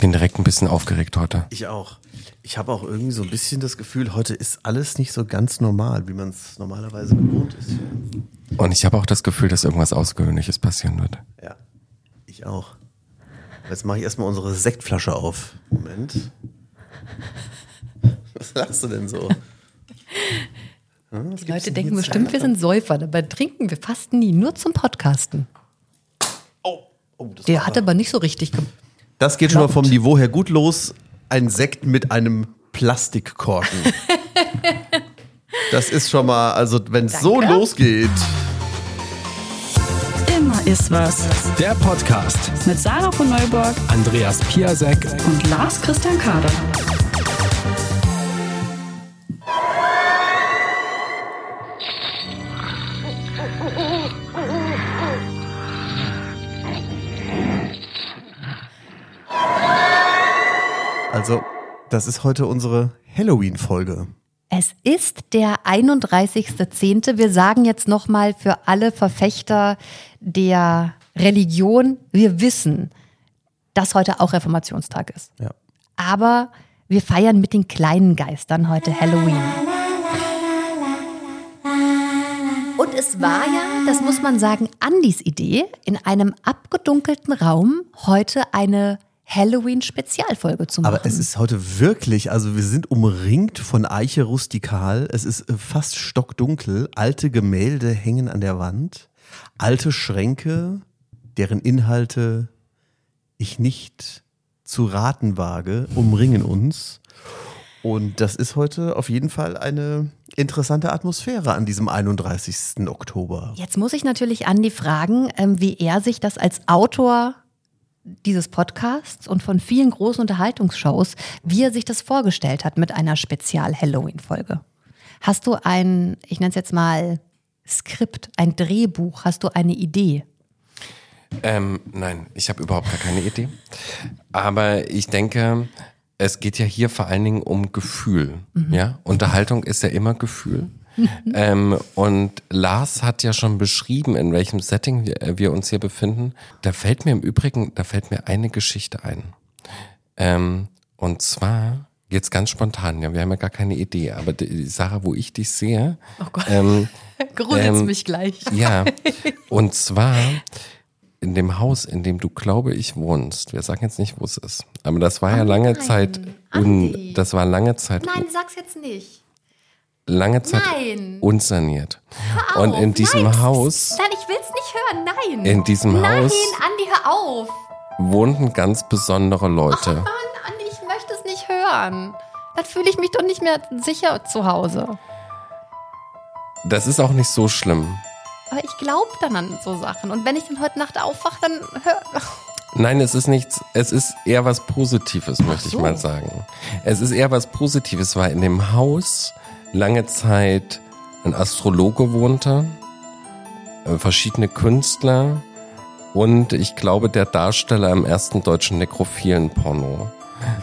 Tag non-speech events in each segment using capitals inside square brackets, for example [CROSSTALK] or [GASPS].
bin direkt ein bisschen aufgeregt heute. Ich auch. Ich habe auch irgendwie so ein bisschen das Gefühl, heute ist alles nicht so ganz normal, wie man es normalerweise gewohnt ist. Und ich habe auch das Gefühl, dass irgendwas Außergewöhnliches passieren wird. Ja, ich auch. Jetzt mache ich erstmal unsere Sektflasche auf. Moment. [LAUGHS] Was lachst du denn so? [LAUGHS] Hm, Die Leute denken bestimmt, wir sind Säufer. Dabei trinken wir fast nie, nur zum Podcasten. Oh, oh das Der hat aber nicht so richtig. Das geht schon mal vom Niveau her gut los. Ein Sekt mit einem Plastikkorken. [LAUGHS] das ist schon mal, also wenn es so losgeht. Immer ist was. Der Podcast. Mit Sarah von Neuburg Andreas Piasek. und Lars Christian Kader. Also, das ist heute unsere Halloween-Folge. Es ist der 31.10. Wir sagen jetzt nochmal für alle Verfechter der Religion, wir wissen, dass heute auch Reformationstag ist. Ja. Aber wir feiern mit den kleinen Geistern heute Halloween. Und es war ja, das muss man sagen, Andys Idee, in einem abgedunkelten Raum heute eine Halloween-Spezialfolge zu machen. Aber es ist heute wirklich, also wir sind umringt von Eiche rustikal. Es ist äh, fast stockdunkel. Alte Gemälde hängen an der Wand. Alte Schränke, deren Inhalte ich nicht zu raten wage, umringen uns. Und das ist heute auf jeden Fall eine interessante Atmosphäre an diesem 31. Oktober. Jetzt muss ich natürlich Andi fragen, ähm, wie er sich das als Autor dieses Podcasts und von vielen großen Unterhaltungsshows, wie er sich das vorgestellt hat mit einer Spezial-Halloween-Folge. Hast du ein, ich nenne es jetzt mal Skript, ein Drehbuch, hast du eine Idee? Ähm, nein, ich habe überhaupt gar keine Idee. Aber ich denke, es geht ja hier vor allen Dingen um Gefühl. Ja, Unterhaltung ist ja immer Gefühl. [LAUGHS] ähm, und Lars hat ja schon beschrieben, in welchem Setting wir, äh, wir uns hier befinden. Da fällt mir im Übrigen, da fällt mir eine Geschichte ein. Ähm, und zwar jetzt ganz spontan. Ja, wir haben ja gar keine Idee. Aber die, Sarah, wo ich dich sehe, Oh Gott, ähm, [LAUGHS] ähm, mich gleich. ja, [LAUGHS] und zwar in dem Haus, in dem du, glaube ich, wohnst. Wir sagen jetzt nicht, wo es ist. Aber das war ja lange nein, Zeit, Andi. un, das war lange Zeit, Nein, sag's jetzt nicht. Lange Zeit Nein. unsaniert. Hör Und in auf. diesem Nein, Haus Nein, ich will's nicht hören. Nein. In diesem Nein, Haus- Andi, hör auf. wohnten ganz besondere Leute. Mann, Andi, ich möchte es nicht hören. Dann fühle ich mich doch nicht mehr sicher zu Hause. Das ist auch nicht so schlimm. Aber ich glaube dann an so Sachen. Und wenn ich dann heute Nacht aufwache, dann hör. Nein, es ist nichts, es ist eher was Positives, möchte ich so. mal sagen. Es ist eher was Positives, weil in dem Haus lange Zeit ein Astrologe wohnte, äh, verschiedene Künstler und ich glaube der Darsteller im ersten deutschen nekrophilen Porno.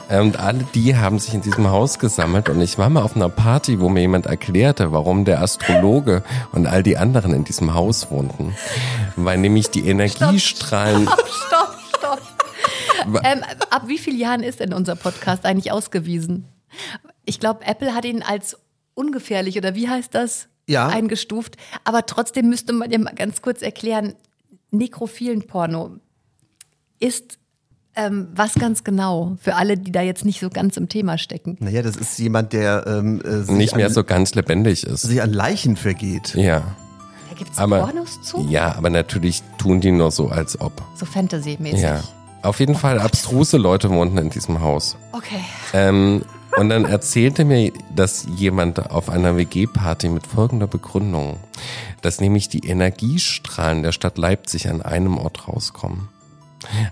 Und alle die haben sich in diesem Haus gesammelt und ich war mal auf einer Party, wo mir jemand erklärte, warum der Astrologe und all die anderen in diesem Haus wohnten. Weil nämlich die Energiestrahlen Stopp, stopp. [LAUGHS] ähm, ab wie vielen Jahren ist denn unser Podcast eigentlich ausgewiesen? Ich glaube, Apple hat ihn als ungefährlich oder wie heißt das? Ja. Eingestuft. Aber trotzdem müsste man ja mal ganz kurz erklären, nekrophilen Porno ist ähm, was ganz genau für alle, die da jetzt nicht so ganz im Thema stecken. Naja, das ist jemand, der ähm, äh, sich, nicht mehr an, so ganz lebendig ist. sich an Leichen vergeht. Ja. Da gibt es Aber, Pornos zu? ja, aber natürlich tun die nur so, als ob. So Fantasy-mäßig. Ja. Auf jeden Fall abstruse Leute wohnten in diesem Haus. Okay. Ähm, und dann erzählte mir das jemand auf einer WG-Party mit folgender Begründung, dass nämlich die Energiestrahlen der Stadt Leipzig an einem Ort rauskommen.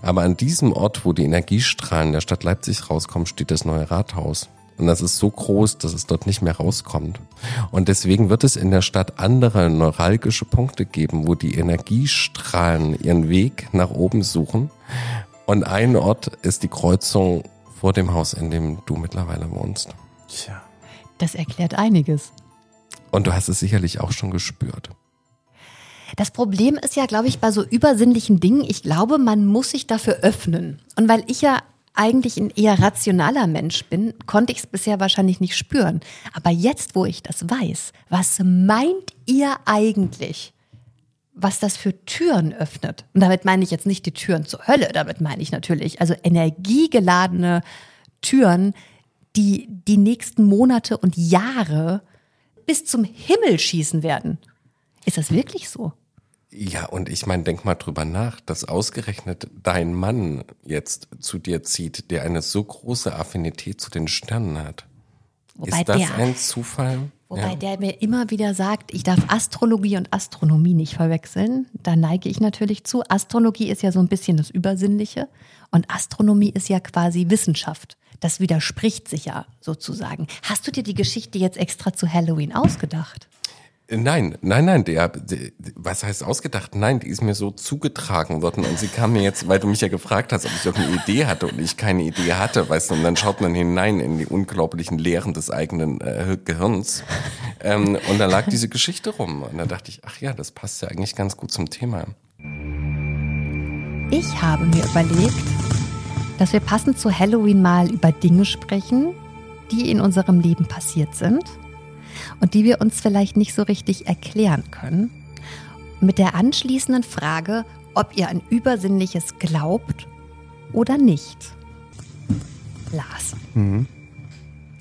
Aber an diesem Ort, wo die Energiestrahlen der Stadt Leipzig rauskommen, steht das neue Rathaus. Und das ist so groß, dass es dort nicht mehr rauskommt. Und deswegen wird es in der Stadt andere neuralgische Punkte geben, wo die Energiestrahlen ihren Weg nach oben suchen. Und ein Ort ist die Kreuzung vor dem Haus, in dem du mittlerweile wohnst. Tja. Das erklärt einiges. Und du hast es sicherlich auch schon gespürt. Das Problem ist ja, glaube ich, bei so übersinnlichen Dingen, ich glaube, man muss sich dafür öffnen. Und weil ich ja eigentlich ein eher rationaler Mensch bin, konnte ich es bisher wahrscheinlich nicht spüren. Aber jetzt, wo ich das weiß, was meint ihr eigentlich, was das für Türen öffnet? Und damit meine ich jetzt nicht die Türen zur Hölle, damit meine ich natürlich, also energiegeladene Türen, die die nächsten Monate und Jahre bis zum Himmel schießen werden. Ist das wirklich so? Ja, und ich meine, denk mal drüber nach, dass ausgerechnet dein Mann jetzt zu dir zieht, der eine so große Affinität zu den Sternen hat. Wobei ist das der- ein Zufall? Wobei Ja. der mir immer wieder sagt, ich darf Astrologie und Astronomie nicht verwechseln. Da neige ich natürlich zu. Astrologie ist ja so ein bisschen das Übersinnliche und Astronomie ist ja quasi Wissenschaft. Das widerspricht sich ja sozusagen. Hast du dir die Geschichte jetzt extra zu Halloween ausgedacht? Nein, nein, nein, der, der, was heißt ausgedacht? Nein, die ist mir so zugetragen worden und sie kam mir jetzt, weil du mich ja gefragt hast, ob ich irgendeine Idee hatte und ich keine Idee hatte, weißt du, und dann schaut man hinein in die unglaublichen Lehren des eigenen äh, Gehirns ähm, und da lag diese Geschichte rum und da dachte ich, ach ja, das passt ja eigentlich ganz gut zum Thema. Ich habe mir überlegt, dass wir passend zu Halloween mal über Dinge sprechen, die in unserem Leben passiert sind und die wir uns vielleicht nicht so richtig erklären können. Mit der anschließenden Frage, ob ihr an Übersinnliches glaubt oder nicht. Lars,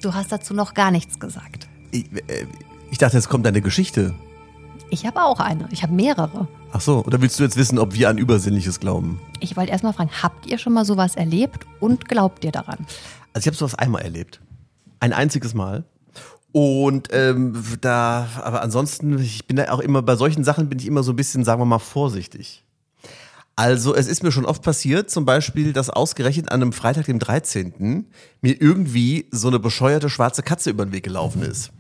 du hast dazu noch gar nichts gesagt. Ich, äh, ich dachte, jetzt kommt eine Geschichte. Ich habe auch eine. Ich habe mehrere. Ach so, oder willst du jetzt wissen, ob wir an Übersinnliches glauben? Ich wollte erstmal fragen, habt ihr schon mal sowas erlebt und glaubt ihr daran? Also ich habe sowas einmal erlebt. Ein einziges Mal. Und ähm, da, aber ansonsten, ich bin da auch immer, bei solchen Sachen bin ich immer so ein bisschen, sagen wir mal, vorsichtig. Also es ist mir schon oft passiert, zum Beispiel, dass ausgerechnet an einem Freitag, dem 13. mir irgendwie so eine bescheuerte schwarze Katze über den Weg gelaufen ist.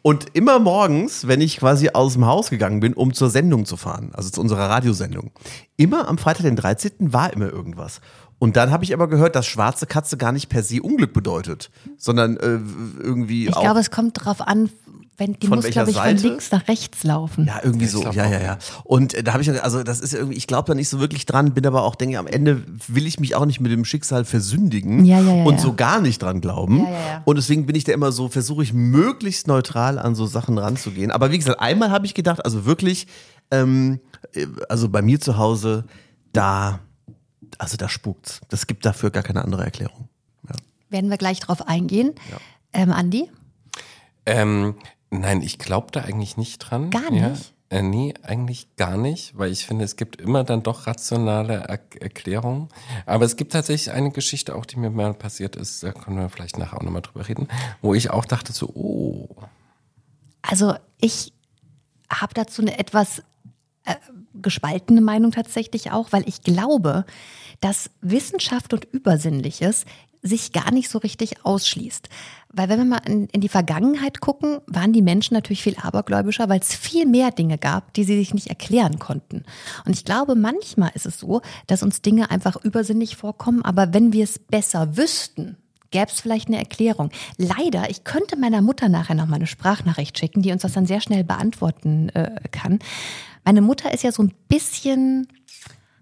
Und immer morgens, wenn ich quasi aus dem Haus gegangen bin, um zur Sendung zu fahren, also zu unserer Radiosendung, immer am Freitag, den 13. war immer irgendwas. Und dann habe ich aber gehört, dass schwarze Katze gar nicht per se Unglück bedeutet, sondern äh, irgendwie Ich glaube, es kommt drauf an, wenn die Von muss, glaube ich, Seite? von links nach rechts laufen. Ja, irgendwie Ich so. Ja, ja, ja. Und äh, da habe ich, also das ist irgendwie, ich glaube da nicht so wirklich dran, bin aber auch, denke, am Ende will ich mich auch nicht mit dem Schicksal versündigen Ja, ja, ja, und ja. so gar nicht dran glauben. Ja, ja, ja. Und deswegen bin ich da immer so, versuche ich möglichst neutral an so Sachen ranzugehen. Aber wie gesagt, einmal habe ich gedacht, also wirklich, ähm, äh, also bei mir zu Hause, da, also da spukt's. Das gibt dafür gar keine andere Erklärung. Werden wir gleich drauf eingehen. Ähm, Andi? Ähm, nein, ich glaube da eigentlich nicht dran. Gar Ja. nicht? Äh, nee, eigentlich gar nicht, weil ich finde, es gibt immer dann doch rationale er Erklärungen. Aber es gibt tatsächlich eine Geschichte auch, die mir mal passiert ist, da können wir vielleicht nachher auch nochmal drüber reden, wo ich auch dachte so, oh, Also ich habe dazu eine etwas äh, gespaltene Meinung tatsächlich auch, weil ich glaube, dass Wissenschaft und Übersinnliches sich gar nicht so richtig ausschließt. Weil wenn wir mal in, in die Vergangenheit gucken, waren die Menschen natürlich viel abergläubischer, weil es viel mehr Dinge gab, die sie sich nicht erklären konnten. Und ich glaube, manchmal ist es so, dass uns Dinge einfach übersinnlich vorkommen, aber wenn wir es besser wüssten, gäbe es vielleicht eine Erklärung. Leider, ich könnte meiner Mutter nachher noch mal eine Sprachnachricht schicken, die uns das dann sehr schnell beantworten äh, kann. Meine Mutter ist ja so ein bisschen,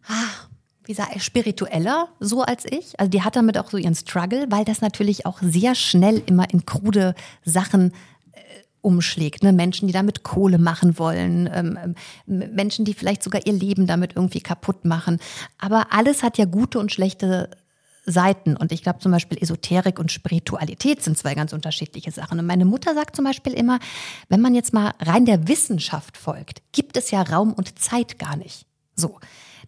ah, wie sag ich, spiritueller so als ich. Also die hat damit auch so ihren Struggle, weil das natürlich auch sehr schnell immer in krude Sachen äh, umschlägt. Ne? Menschen, die damit Kohle machen wollen, ähm, ähm, Menschen, die vielleicht sogar ihr Leben damit irgendwie kaputt machen. Aber alles hat ja gute und schlechte Seiten. Und ich glaube zum Beispiel Esoterik und Spiritualität sind zwei ganz unterschiedliche Sachen. Und meine Mutter sagt zum Beispiel immer, wenn man jetzt mal rein der Wissenschaft folgt, gibt es ja Raum und Zeit gar nicht. So.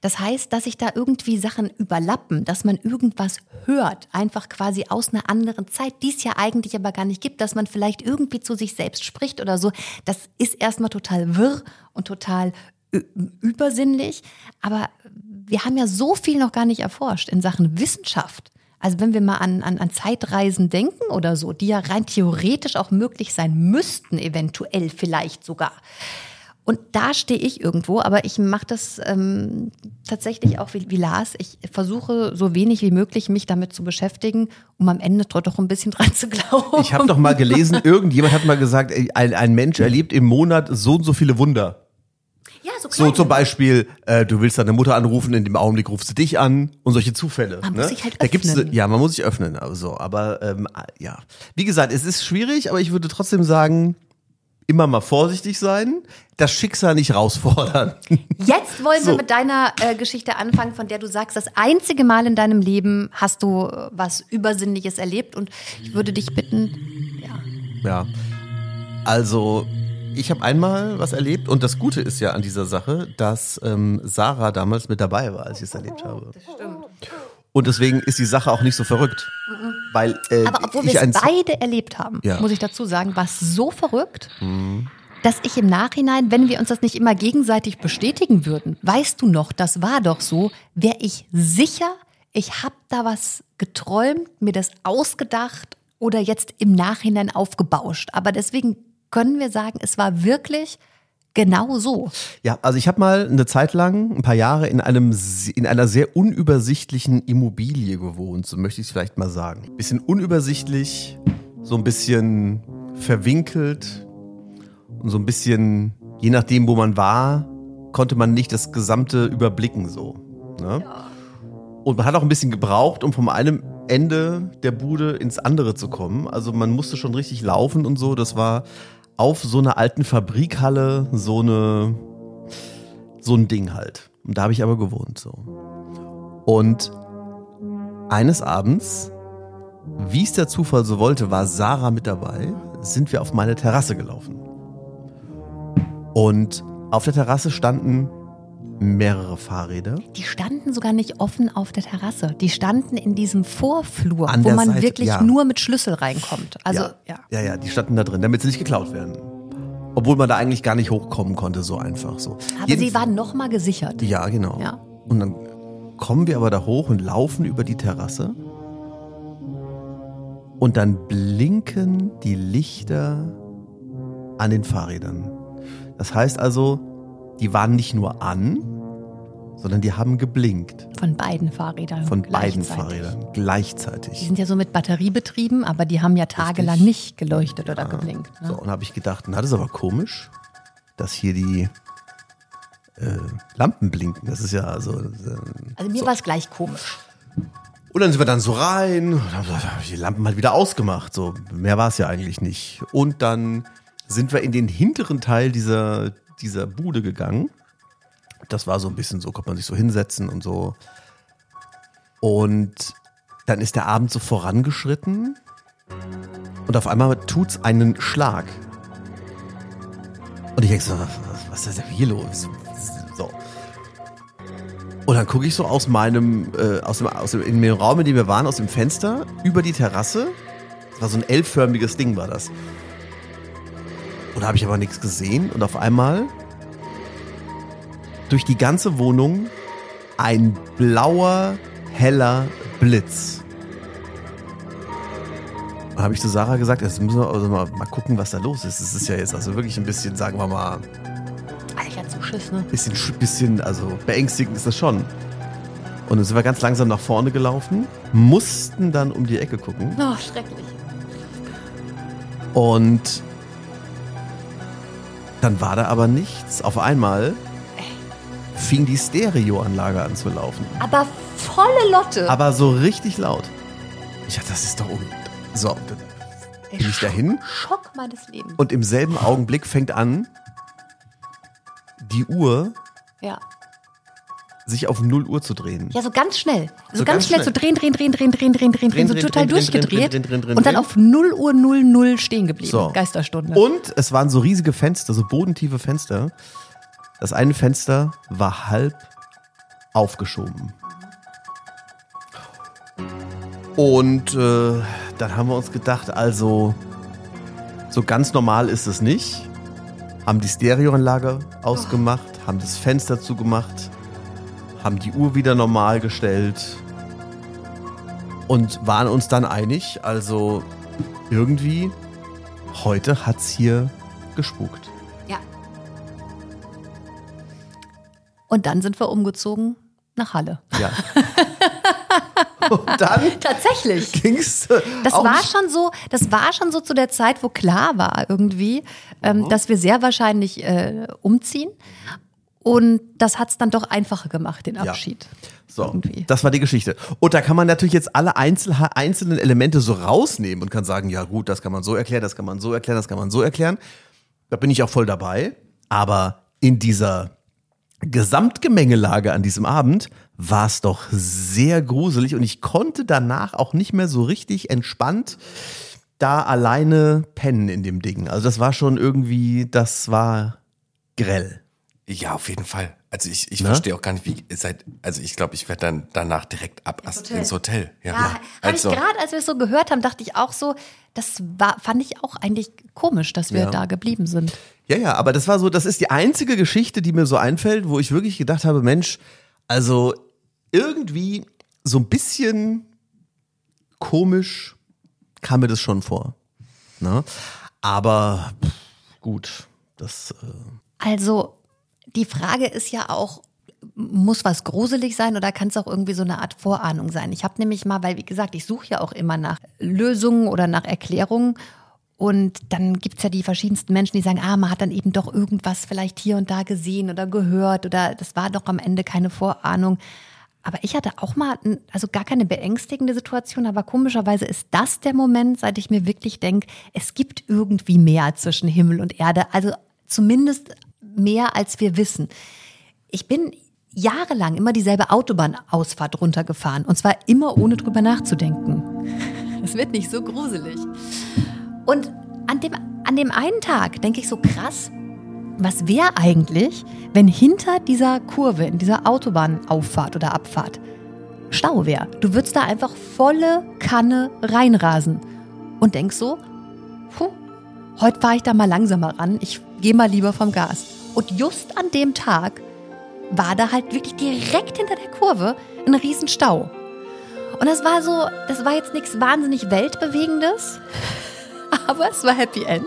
Das heißt, dass sich da irgendwie Sachen überlappen, dass man irgendwas hört, einfach quasi aus einer anderen Zeit, die es ja eigentlich aber gar nicht gibt, dass man vielleicht irgendwie zu sich selbst spricht oder so. Das ist erstmal total wirr und total übersinnlich. Aber wir haben ja so viel noch gar nicht erforscht in Sachen Wissenschaft. Also wenn wir mal an, an, an Zeitreisen denken oder so, die ja rein theoretisch auch möglich sein müssten, eventuell vielleicht sogar. Und da stehe ich irgendwo, aber ich mache das ähm, tatsächlich auch wie, wie Lars. Ich versuche so wenig wie möglich mich damit zu beschäftigen, um am Ende doch ein bisschen [LAUGHS] dran zu glauben. Ich habe doch mal gelesen, irgendjemand hat mal gesagt, ein, ein Mensch erlebt im Monat so und so viele Wunder. Ja, so So zum Beispiel, äh, du willst deine Mutter anrufen, in dem Augenblick rufst du dich an und solche Zufälle. Man ne? muss sich halt da gibt's, öffnen. Ja, man muss sich öffnen. Also, aber ähm, ja, wie gesagt, es ist schwierig, aber ich würde trotzdem sagen, immer mal vorsichtig sein, das Schicksal nicht herausfordern. [LAUGHS] Jetzt wollen wir So. mit deiner äh, Geschichte anfangen, von der du sagst, das einzige Mal in deinem Leben hast du äh, was Übersinnliches erlebt. Und ich würde dich bitten, ja, Ja. Also, ich habe einmal was erlebt und das Gute ist ja an dieser Sache, dass ähm, Sarah damals mit dabei war, als ich es erlebt habe. das stimmt. Und deswegen ist die Sache auch nicht so verrückt. Weil äh, Aber obwohl wir es beide erlebt haben, Ja. Mhm. muss ich dazu sagen, war es so verrückt, dass ich im Nachhinein, wenn wir uns das nicht immer gegenseitig bestätigen würden, weißt du noch, das war doch so, wäre ich sicher, ich habe da was geträumt, mir das ausgedacht oder jetzt im Nachhinein aufgebauscht. Aber deswegen können wir sagen, es war wirklich genau so. Ja, also ich habe mal eine Zeit lang, ein paar Jahre in einem in einer sehr unübersichtlichen Immobilie gewohnt, so möchte ich es vielleicht mal sagen. Bisschen unübersichtlich, so ein bisschen verwinkelt und so ein bisschen, je nachdem, wo man war, konnte man nicht das Gesamte überblicken so. Ne? Und man hat auch ein bisschen gebraucht, um vom einem Ende der Bude ins andere zu kommen. Also man musste schon richtig laufen und so. Das war auf so einer alten Fabrikhalle so eine so ein Ding halt. Und da habe ich aber gewohnt so. Und eines Abends, wie es der Zufall so wollte, war Sarah mit dabei, sind wir auf meine Terrasse gelaufen. Und auf der Terrasse standen mehrere Fahrräder. Die standen sogar nicht offen auf der Terrasse. Die standen in diesem Vorflur, An wo man Seite, wirklich ja. nur mit Schlüssel reinkommt. Also, ja. ja. ja, ja, die standen da drin, damit sie nicht geklaut werden. Obwohl man da eigentlich gar nicht hochkommen konnte, so einfach so. Aber Jeden- sie waren nochmal gesichert. Ja, genau. Ja. Und dann kommen wir aber da hoch und laufen über die Terrasse. Und dann blinken die Lichter an den Fahrrädern. Das heißt also, die waren nicht nur an, sondern die haben geblinkt. Von beiden Fahrrädern. Von beiden gleichzeitig. Fahrrädern Die gleichzeitig. sind ja so mit Batterie betrieben, aber die haben ja tagelang nicht geleuchtet oder geblinkt. Ne? So, und habe ich gedacht, na, das ist aber komisch, dass hier die äh, Lampen blinken. Das ist ja also. Äh, Also mir war es gleich komisch. Und dann sind wir dann so rein und haben die Lampen halt wieder ausgemacht. So, mehr war es ja eigentlich nicht. Und dann sind wir in den hinteren Teil dieser, dieser Bude gegangen. Das war so ein bisschen so, konnte man sich so hinsetzen und so. Und dann ist der Abend so vorangeschritten. Und auf einmal tut's einen Schlag. Und ich denke so, was, was ist denn hier los? So. Und dann gucke ich so aus meinem, äh, aus dem, aus dem, in dem Raum, in dem wir waren, aus dem Fenster, über die Terrasse. Das war so ein L-förmiges Ding, war das. Und da habe ich aber nichts gesehen. Und auf einmal durch die ganze Wohnung ein blauer, heller Blitz. Da habe ich zu Sarah gesagt, jetzt müssen wir also mal, mal gucken, was da los ist. Es ist ja jetzt also wirklich ein bisschen, sagen wir mal, hatte so Schiss, ne? bisschen, sch- bisschen, also beängstigend ist das schon. Und dann sind wir ganz langsam nach vorne gelaufen, mussten dann um die Ecke gucken Oh, schrecklich. und dann war da aber nichts. Auf einmal fing die Stereoanlage an zu laufen. Aber volle Lotte. Aber so richtig laut. Ich dachte, das ist doch un... So, dann bin ich dahin Schock meines Lebens. und im selben Augenblick fängt an, die Uhr ja. Sich auf 0 Uhr zu drehen. Ja, so ganz schnell. So, So ganz, ganz schnell, schnell. so drehen, drehen, drehen, drehen, drehen, drehen, drehen, drehen, so drehen, total drehen, durchgedreht. drehen, und dann auf 0 Uhr 00 stehen geblieben. So. Geisterstunde. Und es waren so riesige Fenster, so bodentiefe Fenster. Das eine Fenster war halb aufgeschoben. Und äh, dann haben wir uns gedacht, also so ganz normal ist es nicht. Haben die Stereoanlage ausgemacht, haben das Fenster zugemacht, haben die Uhr wieder normal gestellt und waren uns dann einig, also irgendwie heute hat's hier gespukt. ja. Und dann sind wir umgezogen nach Halle. Ja. [LAUGHS] Und dann Tatsächlich. ging's. Das war schon so, das war schon so zu der Zeit, wo klar war irgendwie, ähm, dass wir sehr wahrscheinlich äh, umziehen. Und das hat es dann doch einfacher gemacht, den Ja. Abschied. So, Irgendwie. das war die Geschichte. Und da kann man natürlich jetzt alle Einzel einzelnen Elemente so rausnehmen und kann sagen, ja gut, das kann man so erklären, das kann man so erklären, das kann man so erklären. Da bin ich auch voll dabei. Aber in dieser Gesamtgemengelage an diesem Abend war es doch sehr gruselig und ich konnte danach auch nicht mehr so richtig entspannt da alleine pennen in dem Ding. Also das war schon irgendwie, das war grell. Ja, auf jeden Fall. Also ich, ich Ne? verstehe auch gar nicht, wie ihr seid. Also ich glaube, ich werde dann danach direkt ab ins Hotel. Ins Hotel. Ja, Ja, habe also, ich gerade, als wir es so gehört haben, dachte ich auch so, das war, fand ich auch eigentlich komisch, dass wir Ja. da geblieben sind. Ja, ja, aber das war so, das ist die einzige Geschichte, die mir so einfällt, wo ich wirklich gedacht habe, Mensch, also irgendwie so ein bisschen komisch kam mir das schon vor. Ne? Aber pff, gut, das äh, Also, die Frage ist ja auch, muss was gruselig sein oder kann es auch irgendwie so eine Art Vorahnung sein? Ich habe nämlich mal, weil wie gesagt, ich suche ja auch immer nach Lösungen oder nach Erklärungen. Und dann gibt's ja die verschiedensten Menschen, die sagen, ah, man hat dann eben doch irgendwas vielleicht hier und da gesehen oder gehört oder das war doch am Ende keine Vorahnung. Aber ich hatte auch mal, also gar keine beängstigende Situation, aber komischerweise ist das der Moment, seit ich mir wirklich denke, es gibt irgendwie mehr zwischen Himmel und Erde. Also zumindest mehr, als wir wissen. Ich bin jahrelang immer dieselbe Autobahnausfahrt runtergefahren und zwar immer ohne drüber nachzudenken. [LAUGHS] Es wird nicht so gruselig. Und an dem, an dem einen Tag denke ich so krass, was wäre eigentlich, wenn hinter dieser Kurve, in dieser Autobahnauffahrt oder Abfahrt Stau wäre? Du würdest da einfach volle Kanne reinrasen und denkst so, puh, heute fahre ich da mal langsamer ran, ich gehe mal lieber vom Gas. Und just an dem Tag war da halt wirklich direkt hinter der Kurve ein Riesenstau. Und das war so, das war jetzt nichts wahnsinnig Weltbewegendes, [LAUGHS] aber es war Happy End.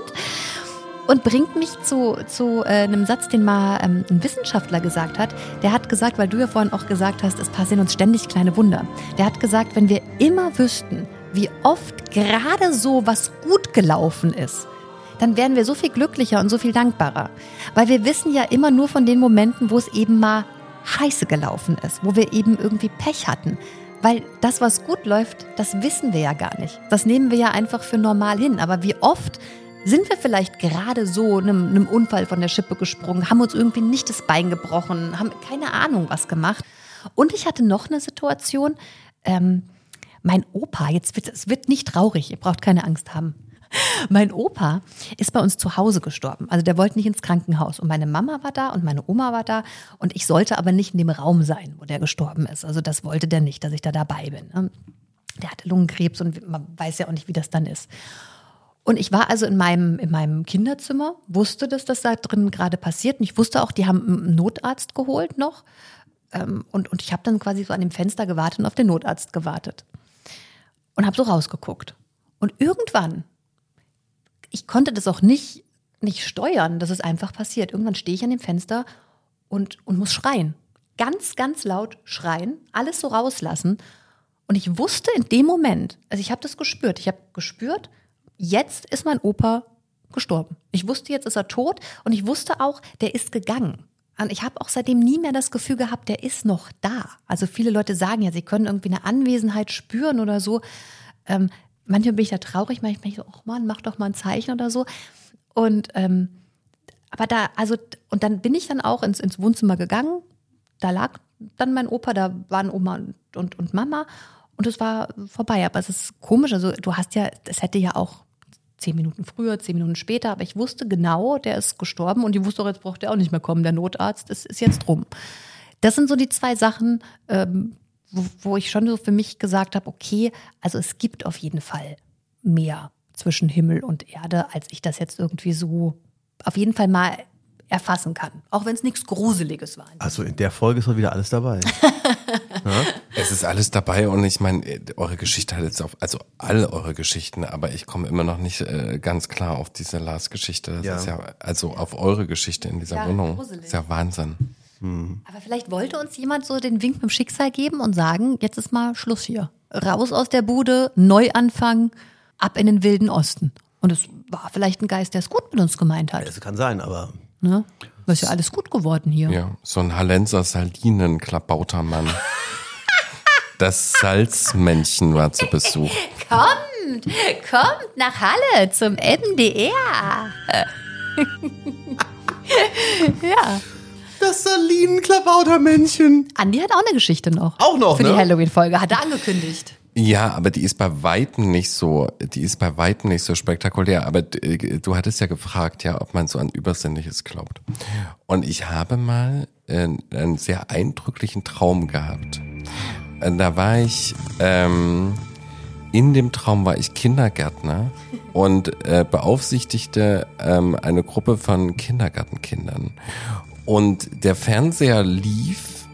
Und bringt mich zu, zu äh, einem Satz, den mal ähm, ein Wissenschaftler gesagt hat. Der hat gesagt, weil du ja vorhin auch gesagt hast, es passieren uns ständig kleine Wunder. Der hat gesagt, wenn wir immer wüssten, wie oft gerade so was gut gelaufen ist, dann wären wir so viel glücklicher und so viel dankbarer. Weil wir wissen ja immer nur von den Momenten, wo es eben mal scheiße gelaufen ist, wo wir eben irgendwie Pech hatten. Weil das, was gut läuft, das wissen wir ja gar nicht. Das nehmen wir ja einfach für normal hin. Aber wie oft sind wir vielleicht gerade so einem, einem Unfall von der Schippe gesprungen, haben uns irgendwie nicht das Bein gebrochen, haben keine Ahnung was gemacht. Und ich hatte noch eine Situation, ähm, mein Opa, jetzt wird es wird nicht traurig, ihr braucht keine Angst haben. [LAUGHS] Mein Opa ist bei uns zu Hause gestorben. Also der wollte nicht ins Krankenhaus. Und meine Mama war da und meine Oma war da. Und ich sollte aber nicht in dem Raum sein, wo der gestorben ist. Also das wollte der nicht, dass ich da dabei bin. ne? Der hatte Lungenkrebs und man weiß ja auch nicht, wie das dann ist. Und ich war also in meinem, in meinem Kinderzimmer, wusste, dass das da drin gerade passiert. Und ich wusste auch, die haben einen Notarzt geholt noch. Ähm, Und, und ich habe dann quasi so an dem Fenster gewartet und auf den Notarzt gewartet. Und habe so rausgeguckt. Und irgendwann, ich konnte das auch nicht, nicht steuern, dass es einfach passiert. Irgendwann stehe ich an dem Fenster und, und muss schreien. Ganz, ganz laut schreien, alles so rauslassen. Und ich wusste in dem Moment, also ich habe das gespürt, ich habe gespürt, jetzt ist mein Opa gestorben. Ich wusste, jetzt ist er tot und ich wusste auch, der ist gegangen. Und ich habe auch seitdem nie mehr das Gefühl gehabt, der ist noch da. Also viele Leute sagen ja, sie können irgendwie eine Anwesenheit spüren oder so. Ähm, manchmal bin ich da traurig, manchmal bin ich so, ach Mann, mach doch mal ein Zeichen oder so. Und ähm, aber da, also, und dann bin ich dann auch ins, ins Wohnzimmer gegangen. Da lag dann mein Opa, da waren Oma und, und, und Mama. Und es war vorbei. Aber es ist komisch. Also, du hast ja, es hätte ja auch zehn Minuten früher, zehn Minuten später, aber ich wusste genau, der ist gestorben und ich wusste auch, jetzt braucht er auch nicht mehr kommen. Der Notarzt ist, ist jetzt rum. Das sind so die zwei Sachen, ähm, wo, wo ich schon so für mich gesagt habe, okay, also es gibt auf jeden Fall mehr zwischen Himmel und Erde, als ich das jetzt irgendwie so auf jeden Fall mal erfassen kann. Auch wenn es nichts Gruseliges war. Also in der Folge ist doch wieder alles dabei. [LAUGHS] Es ist alles dabei und ich meine, äh, eure Geschichte hat jetzt auf, also alle eure Geschichten, aber ich komme immer noch nicht äh, ganz klar auf diese Lars-Geschichte. Das Ja. ist ja, also auf eure Geschichte in dieser Ja, Wohnung. gruselig. ist ja Wahnsinn. Aber vielleicht wollte uns jemand so den Wink mit dem Schicksal geben und sagen, jetzt ist mal Schluss hier. Raus aus der Bude, Neuanfang, ab in den wilden Osten. Und es war vielleicht ein Geist, der es gut mit uns gemeint hat. Das kann sein, aber Ne? Das ist ja alles gut geworden hier. Ja, so ein Hallenser Salinen-Klabautermann. Das Salzmännchen war zu Besuch. [LAUGHS] Kommt, kommt nach Halle zum MDR. [LAUGHS] ja. Das Salinen-Klabautermännchen. Andi hat auch eine Geschichte noch. Auch noch, Für ne? die Halloween-Folge. Hat er angekündigt. Ja, aber die ist bei Weitem nicht so, die ist bei Weitem nicht so spektakulär. Aber äh, du hattest ja gefragt, ja, ob man so an Übersinnliches glaubt. Und ich habe mal äh, einen sehr eindrücklichen Traum gehabt. Äh, Da war ich, ähm, in dem Traum war ich Kindergärtner und äh, beaufsichtigte ähm, eine Gruppe von Kindergartenkindern. Und der Fernseher lief,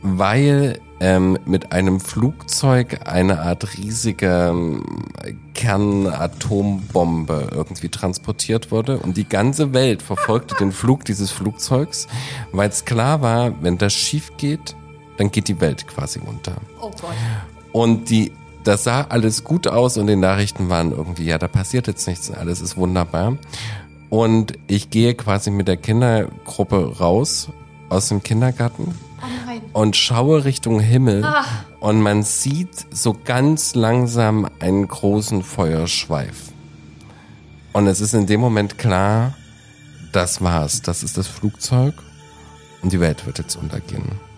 weil ähm, mit einem Flugzeug eine Art riesige ähm, Kernatombombe irgendwie transportiert wurde. Und die ganze Welt verfolgte den Flug dieses Flugzeugs, weil es klar war, wenn das schief geht, dann geht die Welt quasi unter. Oh Gott. Und die, das sah alles gut aus und die Nachrichten waren irgendwie, ja, da passiert jetzt nichts, alles ist wunderbar. Und ich gehe quasi mit der Kindergruppe raus aus dem Kindergarten Oh und schaue Richtung Himmel und man sieht so ganz langsam einen großen Feuerschweif. Und es ist in dem Moment klar, das war's, das ist das Flugzeug und die Welt wird jetzt untergehen.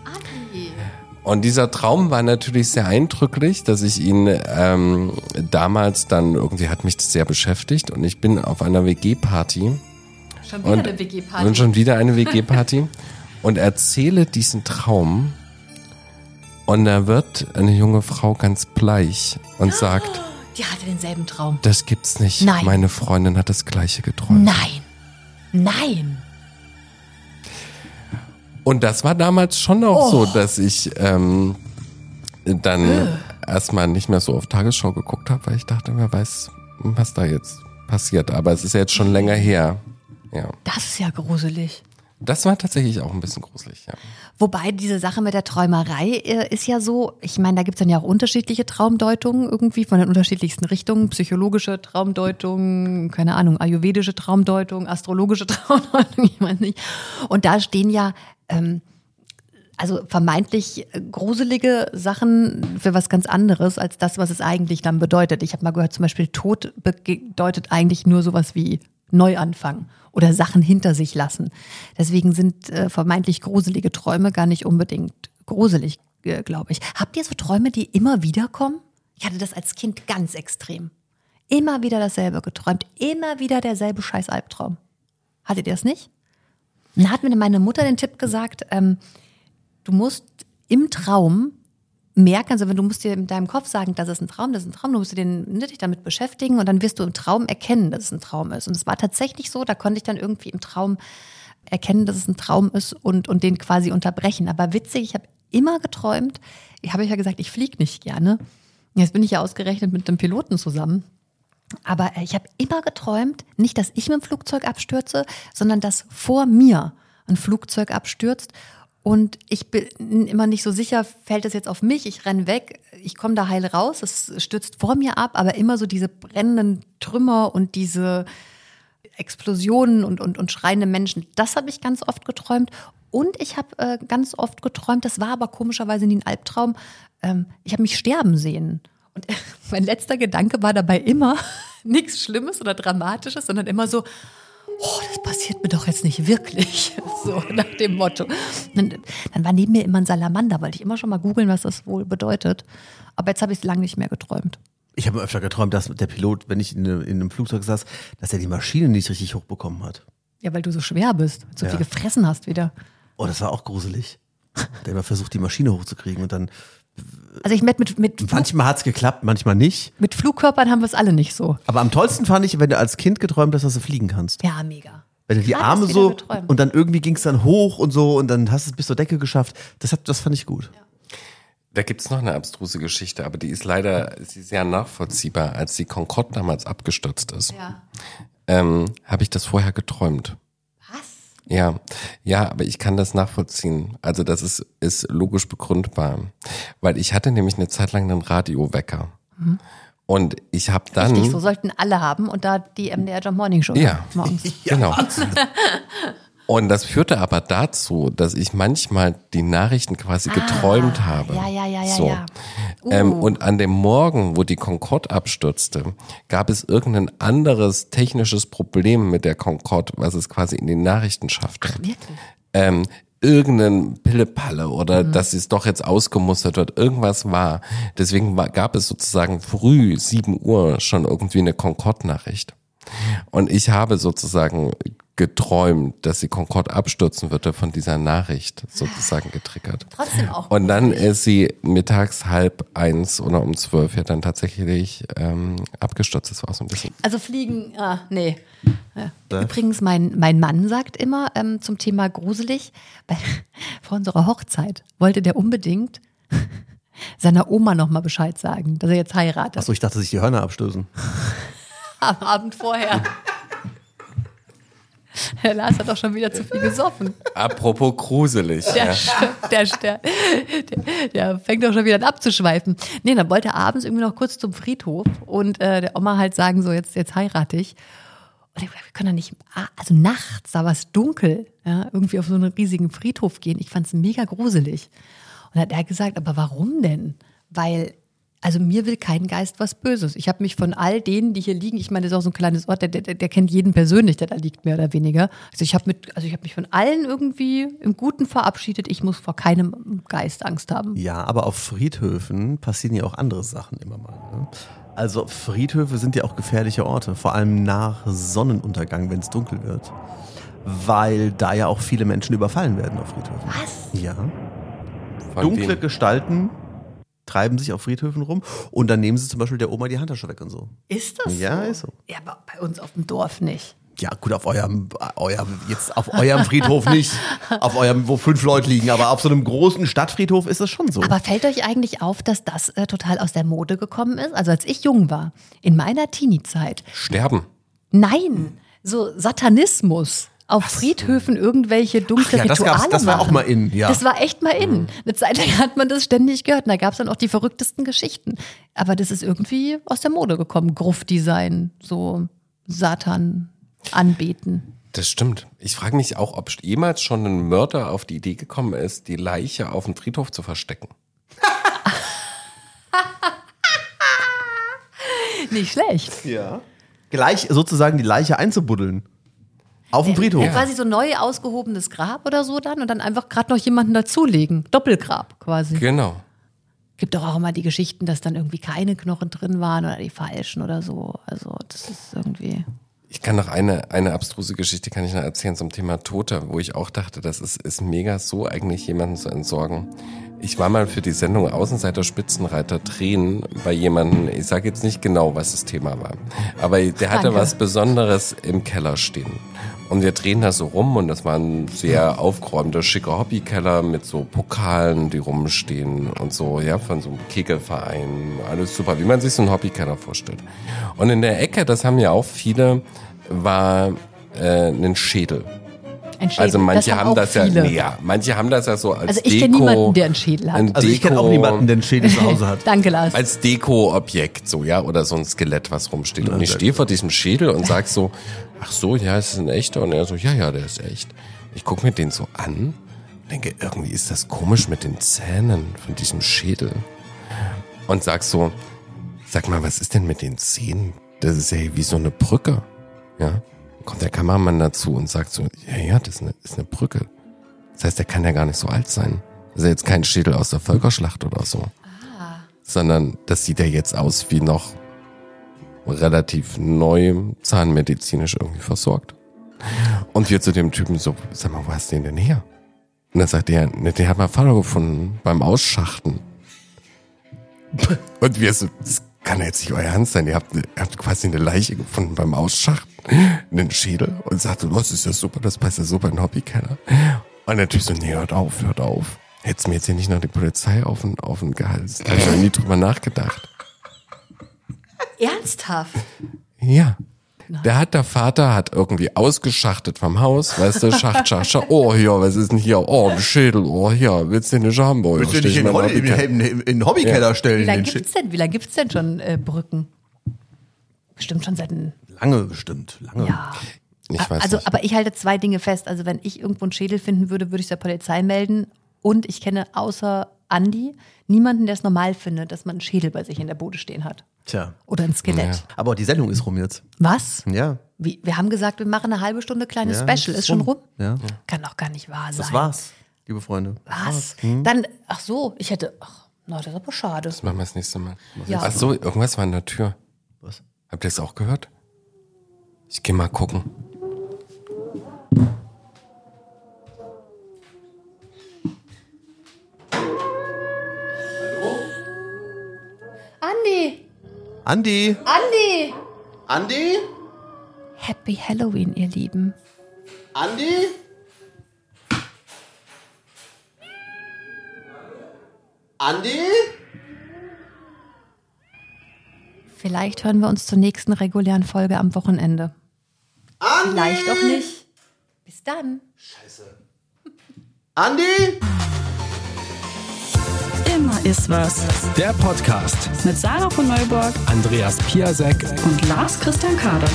Und dieser Traum war natürlich sehr eindrücklich, dass ich ihn ähm, damals dann irgendwie hat mich das sehr beschäftigt und ich bin auf einer WG-Party Schon und, und schon wieder eine WG-Party [LAUGHS] und erzähle diesen Traum und da wird eine junge Frau ganz bleich und [GASPS] sagt, Die hatte denselben Traum. das gibt's nicht. Nein. Meine Freundin hat das gleiche geträumt. Nein. Nein. Und das war damals schon auch so, dass ich ähm, dann erstmal nicht mehr so auf Tagesschau geguckt habe, weil ich dachte, wer weiß, was da jetzt passiert. Aber es ist ja jetzt schon länger her. Ja. Das ist ja gruselig. Das war tatsächlich auch ein bisschen gruselig, ja. Wobei diese Sache mit der Träumerei äh, ist ja so, ich meine, da gibt's dann ja auch unterschiedliche Traumdeutungen irgendwie von den unterschiedlichsten Richtungen. Psychologische Traumdeutung, keine Ahnung, ayurvedische Traumdeutung, astrologische [LAUGHS] Traumdeutung, ich weiß nicht. Und da stehen ja ähm, also vermeintlich gruselige Sachen für was ganz anderes als das, was es eigentlich dann bedeutet. Ich habe mal gehört, zum Beispiel Tod bedeutet eigentlich nur sowas wie Neuanfang oder Sachen hinter sich lassen. Deswegen sind äh, vermeintlich gruselige Träume gar nicht unbedingt gruselig, äh, glaube ich. Habt ihr so Träume, die immer wieder kommen? Ich hatte das als Kind ganz extrem. Immer wieder dasselbe geträumt, immer wieder derselbe scheiß Albtraum. Hattet ihr das nicht? Und da hat mir meine Mutter den Tipp gesagt, ähm, du musst im Traum merken, also wenn du musst dir in deinem Kopf sagen, das ist ein Traum, das ist ein Traum, du musst den, ne, dich damit beschäftigen und dann wirst du im Traum erkennen, dass es ein Traum ist. Und es war tatsächlich so, da konnte ich dann irgendwie im Traum erkennen, dass es ein Traum ist und, und den quasi unterbrechen. Aber witzig, ich habe immer geträumt, ich habe ja gesagt, ich fliege nicht gerne. Jetzt bin ich ja ausgerechnet mit einem Piloten zusammen. Aber äh, ich habe immer geträumt, nicht, dass ich mit dem Flugzeug abstürze, sondern dass vor mir ein Flugzeug abstürzt. Und ich bin immer nicht so sicher, fällt es jetzt auf mich, ich renn weg, ich komme da heil raus, es stürzt vor mir ab, aber immer so diese brennenden Trümmer und diese Explosionen und, und, und schreiende Menschen, das habe ich ganz oft geträumt. Und ich habe äh, ganz oft geträumt, das war aber komischerweise nie ein Albtraum, ähm, ich habe mich sterben sehen. Und [LAUGHS] mein letzter Gedanke war dabei immer [LAUGHS] nichts Schlimmes oder Dramatisches, sondern immer so, oh, das passiert mir doch jetzt nicht wirklich. [LAUGHS] So nach dem Motto. Dann, dann war neben mir immer ein Salamander, wollte ich immer schon mal googeln, was das wohl bedeutet. Aber jetzt habe ich es lange nicht mehr geträumt. Ich habe öfter geträumt, dass der Pilot, wenn ich in, in einem Flugzeug saß, dass er die Maschine nicht richtig hochbekommen hat. Ja, weil du so schwer bist, so Ja. viel gefressen hast wieder. Oh, das war auch gruselig. Der immer versucht, die Maschine hochzukriegen und dann. Also ich mit, mit, mit, Manchmal hat's geklappt, manchmal nicht. mit Flugkörpern haben wir es alle nicht so. Aber am tollsten fand ich, wenn du als Kind geträumt hast, dass du fliegen kannst. Ja, mega. Wenn du die Gerade Arme so geträumt. und dann irgendwie ging's dann hoch und so und dann hast du es bis zur Decke geschafft. Das, hat, das fand ich gut. Da gibt's noch eine abstruse Geschichte, aber die ist leider sie ist sehr nachvollziehbar. Als die Concorde damals abgestürzt ist, Ja. ähm, habe ich das vorher geträumt. Ja, ja, aber ich kann das nachvollziehen. Also das ist, ist logisch begründbar. Weil ich hatte nämlich eine Zeit lang einen Radiowecker. Und ich habe dann. Richtig, so sollten alle haben und da die MDR Jump Morning Show Ja. [LAUGHS] morgens. Genau. [LAUGHS] [LAUGHS] Und das führte aber dazu, dass ich manchmal die Nachrichten quasi geträumt habe. Ah, ja, ja, ja, ja, so. ja. Ähm, Uh. und an dem Morgen, wo die Concorde abstürzte, gab es irgendein anderes technisches Problem mit der Concorde, was es quasi in die Nachrichten schaffte. Wirklich? ähm, irgendeinen Pillepalle oder dass es doch jetzt ausgemustert wird, irgendwas war. Deswegen war, gab es sozusagen früh, 7 Uhr, schon irgendwie eine Concorde-Nachricht. Und ich habe sozusagen geträumt, dass die Concorde abstürzen würde von dieser Nachricht sozusagen getriggert. Trotzdem auch. Und dann ist sie mittags halb eins oder um zwölf ja dann tatsächlich ähm, abgestürzt. Das war so ein bisschen. Also fliegen, ah, nee. Ja. Übrigens, mein, mein Mann sagt immer ähm, zum Thema gruselig, bei, [LAUGHS] vor unserer Hochzeit wollte der unbedingt [LAUGHS] seiner Oma nochmal Bescheid sagen, dass er jetzt heiratet. Achso, ich dachte, sich die Hörner abstößen. [LAUGHS] Am Abend vorher. [LAUGHS] Herr Lars hat doch schon wieder zu viel gesoffen. Apropos gruselig. Der, ja. der, der, der, fängt doch schon wieder an abzuschweifen. Nee, dann wollte er abends irgendwie noch kurz zum Friedhof und äh, der Oma halt sagen, so jetzt, jetzt heirate ich. Und ich, wir können da nicht, also nachts, da war es dunkel, ja, irgendwie auf so einen riesigen Friedhof gehen. Ich fand es mega gruselig. Und dann hat er gesagt, aber warum denn? Weil, also mir will kein Geist was Böses. Ich habe mich von all denen, die hier liegen, ich meine, das ist auch so ein kleines Ort, der, der, der kennt jeden persönlich, der da liegt, mehr oder weniger. Also ich habe mit, also ich habe mich von allen irgendwie im Guten verabschiedet. Ich muss vor keinem Geist Angst haben. Ja, aber auf Friedhöfen passieren ja auch andere Sachen immer mal. Ne? Also Friedhöfe sind ja auch gefährliche Orte, vor allem nach Sonnenuntergang, wenn es dunkel wird. Weil da ja auch viele Menschen überfallen werden auf Friedhöfen. Was? Ja. Von Dunkle wem? Gestalten treiben sich auf Friedhöfen rum und dann nehmen sie zum Beispiel der Oma die Handtasche weg und so. Ist das Ja, so? ist so. Ja, aber bei uns auf dem Dorf nicht. Ja, gut, auf eurem, euer, jetzt auf eurem Friedhof nicht. Auf eurem, wo fünf Leute liegen, aber auf so einem großen Stadtfriedhof ist das schon so. Aber fällt euch eigentlich auf, dass das äh, total aus der Mode gekommen ist? Also als ich jung war, in meiner Teenie-Zeit. Sterben. Nein, so Satanismus. Auf Friedhöfen irgendwelche dunkle Ach ja, das Rituale das war auch mal in, ja. Das war echt mal in. Eine Zeit lang hat man das ständig gehört. Und da gab es dann auch die verrücktesten Geschichten. Aber das ist irgendwie aus der Mode gekommen. Gruftdesign, so Satan anbeten. Das stimmt. Ich frage mich auch, ob jemals schon ein Mörder auf die Idee gekommen ist, die Leiche auf dem Friedhof zu verstecken. [LAUGHS] Nicht schlecht. ja. Gleich sozusagen die Leiche einzubuddeln. Auf dem Friedhof. Quasi so neu ausgehobenes Grab oder so dann und dann einfach gerade noch jemanden dazulegen. Doppelgrab quasi. Genau. Gibt doch auch immer die Geschichten, dass dann irgendwie keine Knochen drin waren oder die falschen oder so. Also das ist irgendwie. Ich kann noch eine, eine abstruse Geschichte kann ich noch erzählen zum Thema Tote, wo ich auch dachte, das ist, ist mega so eigentlich jemanden zu entsorgen. Ich war mal für die Sendung Außenseiter Spitzenreiter drehen bei jemandem, ich sage jetzt nicht genau, was das Thema war, aber der hatte Danke. was Besonderes im Keller stehen. Und wir drehen da so rum und das war ein sehr aufgeräumter, schicker Hobbykeller mit so Pokalen, die rumstehen und so, ja, von so einem Kegelverein. Alles super, wie man sich so einen Hobbykeller vorstellt. Und in der Ecke, das haben ja auch viele, war äh, ein Schädel. Ein Schädel. Also manche das haben auch das ja, viele. nee, ja, manche haben das ja so als Also ich Deko. kenne niemanden, der einen Schädel hat. ein Also ich kenne auch Deko- niemanden, der einen Schädel zu Hause hat. [LAUGHS] Danke, Lars. als Deko-Objekt, so, ja, oder so ein Skelett, was rumsteht. Und ich stehe vor diesem Schädel und sag so, ach so, ja, es ist ein echter. Und er so, ja, ja, der ist echt. Ich guck mir den so an und denke, irgendwie ist das komisch mit den Zähnen von diesem Schädel. Und sag so, sag mal, was ist denn mit den Zähnen? Das ist ja wie so eine Brücke. Ja. Kommt der Kameramann dazu und sagt so, ja, ja, das ist eine, ist eine Brücke. Das heißt, der kann ja gar nicht so alt sein. Das ist ja jetzt kein Schädel aus der Völkerschlacht oder so sondern das sieht ja jetzt aus wie noch relativ neu zahnmedizinisch irgendwie versorgt. Und wir zu dem Typen so, sag mal, wo hast du den denn her? Und dann sagt er, ne, den hat mein Vater gefunden beim Ausschachten. [LAUGHS] Und wir so, das kann jetzt nicht euer Ernst sein. Ihr habt, ihr habt quasi eine Leiche gefunden beim Ausschachten, einen Schädel und sagte, das ist ja super, das passt ja super in den Hobbykeller. Und der Typ so, nee, hört auf, hört auf. Hättest mir jetzt hier nicht noch die Polizei auf den, auf den Gehals. Da hab ich noch nie drüber nachgedacht. Ernsthaft? Ja. Der hat, der Vater hat irgendwie ausgeschachtet vom Haus, weißt du, Schacht, Schacht, Schacht. Oh, hier, was ist denn hier? Oh, ein Schädel. Oh, hier, willst du den nicht haben? Oh, Willst du nicht ich in, den in in, in, Hobbykeller stellen? Wie lange gibt's denn, wie lange gibt's denn schon äh, Brücken? Bestimmt schon seit? Lange bestimmt, lange. Jahr. Ich weiß also, nicht. aber ich halte zwei Dinge fest. Also, wenn ich irgendwo einen Schädel finden würde, würde ich es der Polizei melden. Und ich kenne außer Andi niemanden, der es normal findet, dass man einen Schädel bei sich in der Bude stehen hat. Tja. Oder ein Skelett. Ja. Aber die Sendung ist rum jetzt. Was? Ja. Wie, wir haben gesagt, wir machen eine halbe Stunde kleines Ja, Special. ist Ist schon rum. Ja. Kann doch gar nicht wahr sein. Das war's, liebe Freunde. Was? Hm? Dann, ach so, ich hätte, ach, na, das ist aber schade. Das machen wir das nächste Mal. Ja. Ach so, irgendwas war in der Tür. Was? Habt ihr das auch gehört? Ich geh mal gucken. Andi! Andi! Andi? Happy Halloween, ihr Lieben. Andi? Andi? Vielleicht hören wir uns zur nächsten regulären Folge am Wochenende. Andi? Vielleicht auch nicht. Bis dann. Andi? Immer ist was. Der Podcast. Mit Sarah von Neuburg Andreas Piasek und Lars Christian Kader.